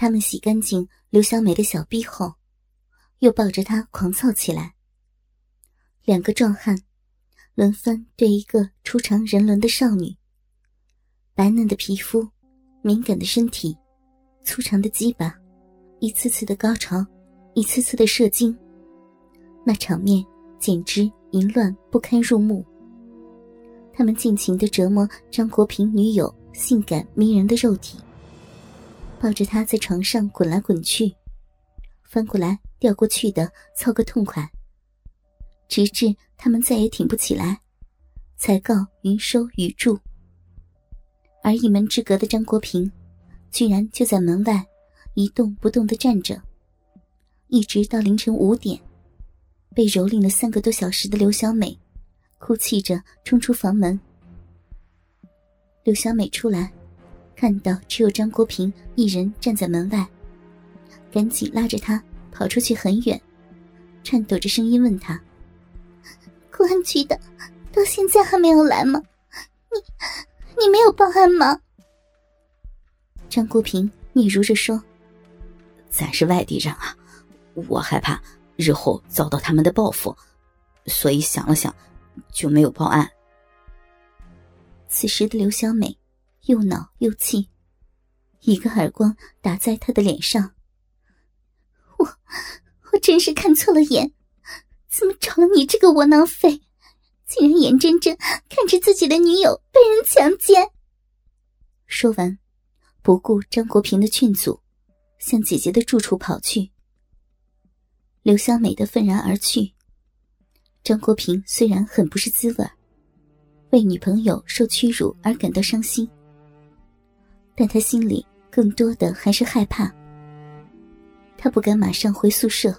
他们洗干净刘小美的小臂后，又抱着她狂躁起来。两个壮汉轮番对一个初尝人伦的少女，白嫩的皮肤，敏感的身体，粗长的鸡巴，一次次的高潮，一次次的射精，那场面简直淫乱不堪入目。他们尽情的折磨张国平女友性感迷人的肉体，抱着他在床上滚来滚去，翻过来调过去的操个痛快。直至他们再也挺不起来，才告云收雨住。而一门之隔的张国平，居然就在门外一动不动的站着，一直到凌晨五点。被蹂躏了三个多小时的刘小美，哭泣着冲出房门。刘小美出来，看到只有张国平一人站在门外，赶紧拉着他跑出去很远，颤抖着声音问他。公安局的到现在还没有来吗？你你没有报案吗？张国平嗫嚅着说：“咱是外地人啊，我害怕日后遭到他们的报复，所以想了想，就没有报案。”此时的刘小美又恼又气，一个耳光打在他的脸上。我我真是看错了眼。怎么找了你这个窝囊废？竟然眼睁睁看着自己的女友被人强奸！说完，不顾张国平的劝阻，向姐姐的住处跑去。刘小美的愤然而去。张国平虽然很不是滋味，为女朋友受屈辱而感到伤心，但他心里更多的还是害怕。他不敢马上回宿舍。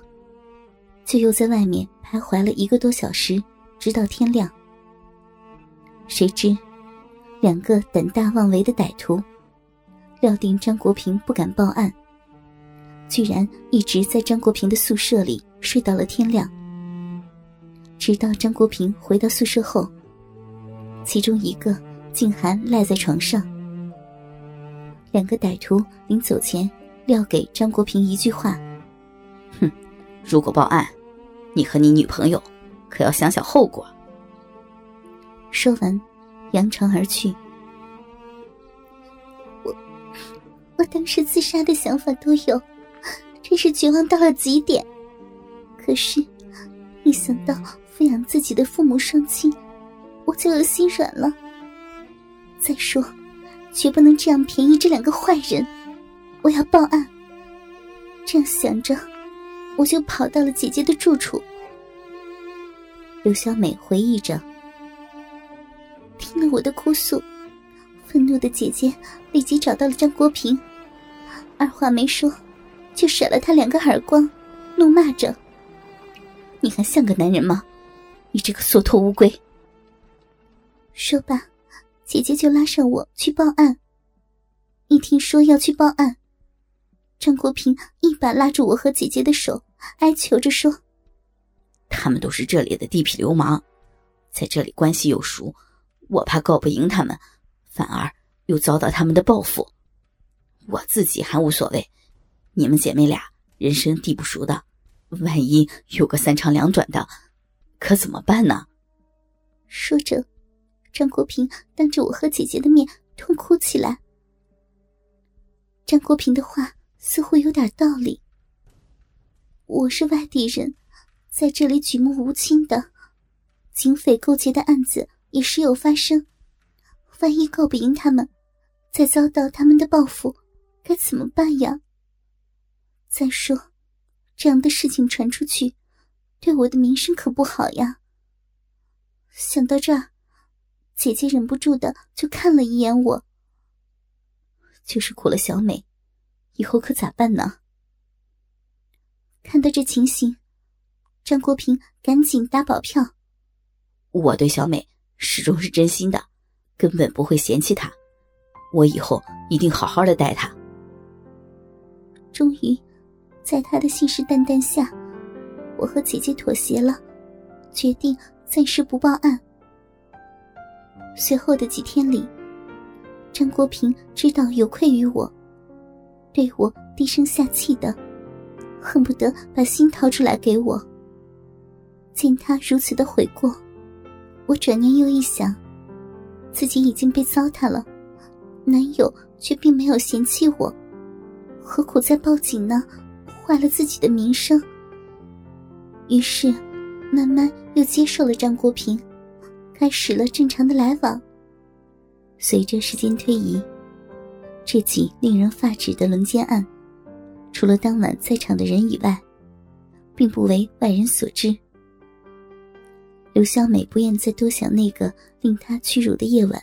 却又在外面徘徊了一个多小时，直到天亮。谁知，两个胆大妄为的歹徒，料定张国平不敢报案，居然一直在张国平的宿舍里睡到了天亮。直到张国平回到宿舍后，其中一个竟还赖在床上。两个歹徒临走前撂给张国平一句话：“哼，如果报案。”你和你女朋友，可要想想后果。说完，扬长而去。我，我当时自杀的想法都有，真是绝望到了极点。可是，一想到抚养自己的父母双亲，我就有心软了。再说，绝不能这样便宜这两个坏人。我要报案。这样想着。我就跑到了姐姐的住处。刘小美回忆着，听了我的哭诉，愤怒的姐姐立即找到了张国平，二话没说，就甩了他两个耳光，怒骂着：“你还像个男人吗？你这个缩头乌龟！”说罢，姐姐就拉上我去报案。一听说要去报案，张国平一把拉住我和姐姐的手。哀求着说：“他们都是这里的地痞流氓，在这里关系又熟，我怕告不赢他们，反而又遭到他们的报复。我自己还无所谓，你们姐妹俩人生地不熟的，万一有个三长两短的，可怎么办呢？”说着，张国平当着我和姐姐的面痛哭起来。张国平的话似乎有点道理。我是外地人，在这里举目无亲的，警匪勾结的案子也时有发生。万一告不赢他们，再遭到他们的报复，该怎么办呀？再说，这样的事情传出去，对我的名声可不好呀。想到这儿，姐姐忍不住的就看了一眼我，就是苦了小美，以后可咋办呢？看到这情形，张国平赶紧打保票：“我对小美始终是真心的，根本不会嫌弃她。我以后一定好好的待她。”终于，在他的信誓旦旦下，我和姐姐妥协了，决定暂时不报案。随后的几天里，张国平知道有愧于我，对我低声下气的，恨不得把心掏出来给我。见他如此的悔过，我转念又一想，自己已经被糟蹋了，男友却并没有嫌弃我，何苦再报警呢？坏了自己的名声。于是，慢慢又接受了张国平，开始了正常的来往。随着时间推移，这起令人发指的轮奸案，除了当晚在场的人以外，并不为外人所知。刘小美不愿再多想那个令她屈辱的夜晚。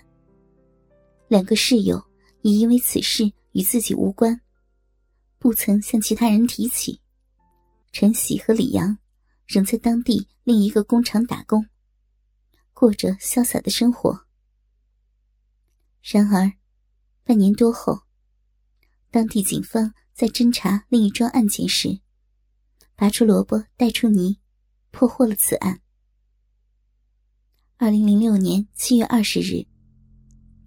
两个室友也因为此事与自己无关，不曾向其他人提起。陈喜和李阳仍在当地另一个工厂打工，过着潇洒的生活。然而，半年多后，当地警方在侦查另一桩案件时，拔出萝卜带出泥，破获了此案。二零零六年七月二十日，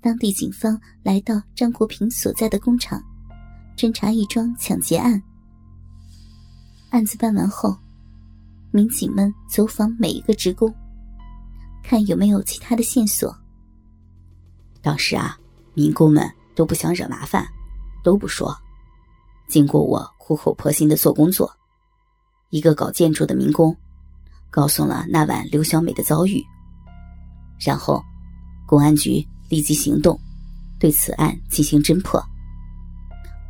当地警方来到张国平所在的工厂，侦查一桩抢劫案。案子办完后，民警们走访每一个职工，看有没有其他的线索。当时啊，民工们都不想惹麻烦，都不说。经过我苦口婆心的做工作，一个搞建筑的民工告诉了那晚刘小美的遭遇。然后，公安局立即行动，对此案进行侦破。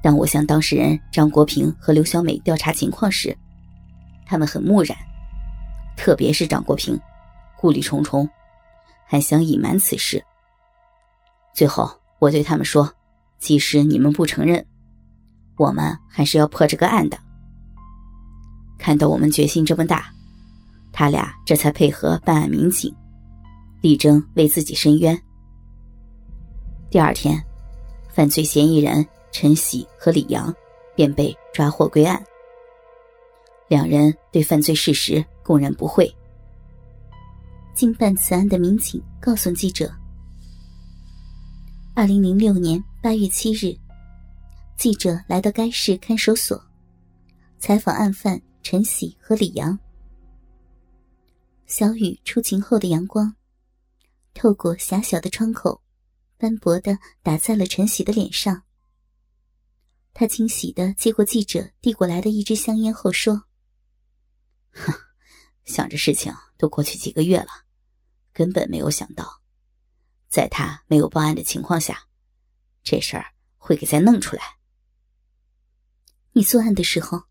当我向当事人张国平和刘小美调查情况时，他们很木然，特别是张国平，顾虑重重，还想隐瞒此事。最后，我对他们说：“即使你们不承认，我们还是要破这个案的。”看到我们决心这么大，他俩这才配合办案民警。力争为自己伸冤。第二天，犯罪嫌疑人陈喜和李阳便被抓获归案。两人对犯罪事实供认不讳。经办此案的民警告诉记者：，二零零六年八月七日，记者来到该市看守所，采访案犯陈喜和李阳。小雨出晴后的阳光。透过狭小的窗口，斑驳的打在了陈喜的脸上。他惊喜的接过记者递过来的一支香烟后说：“哼，想着事情都过去几个月了，根本没有想到，在他没有报案的情况下，这事儿会给再弄出来。你作案的时候，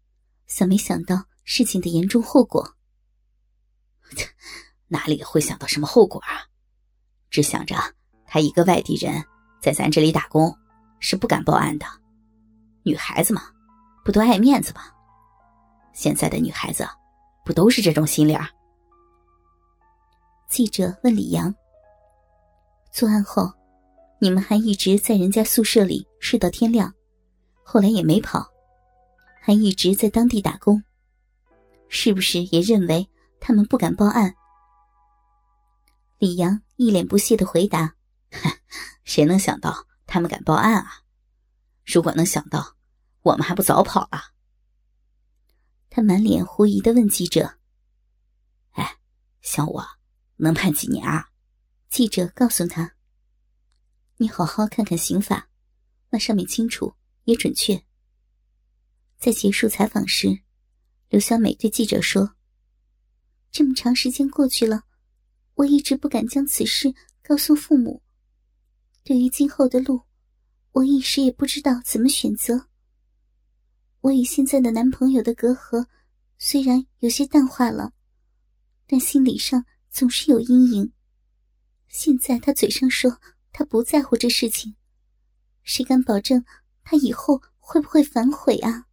想没想到事情的严重后果？哪里会想到什么后果啊？”只想着他一个外地人在咱这里打工，是不敢报案的。女孩子嘛，不都爱面子吗？现在的女孩子不都是这种心理儿？记者问李阳：“作案后，你们还一直在人家宿舍里睡到天亮，后来也没跑，还一直在当地打工，是不是也认为他们不敢报案？”李阳。一脸不屑的回答：“谁能想到他们敢报案啊？如果能想到，我们还不早跑了？”他满脸狐疑的问记者：“哎，像我能判几年啊？”记者告诉他：“你好好看看刑法，那上面清楚也准确。”在结束采访时，刘小美对记者说：“这么长时间过去了。”我一直不敢将此事告诉父母。对于今后的路，我一时也不知道怎么选择。我与现在的男朋友的隔阂虽然有些淡化了，但心理上总是有阴影。现在他嘴上说他不在乎这事情，谁敢保证他以后会不会反悔啊？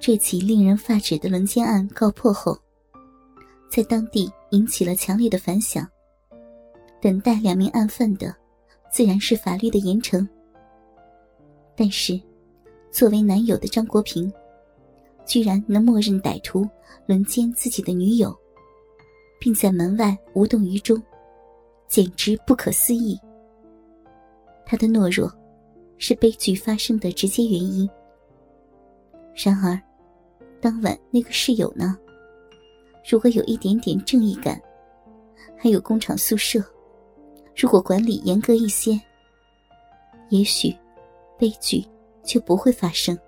这起令人发指的轮奸案告破后。在当地引起了强烈的反响。等待两名案犯的，自然是法律的严惩。但是，作为男友的张国平，居然能默认歹徒轮奸自己的女友，并在门外无动于衷，简直不可思议。他的懦弱，是悲剧发生的直接原因。然而，当晚那个室友呢？如果有一点点正义感，还有工厂宿舍，如果管理严格一些，也许悲剧就不会发生。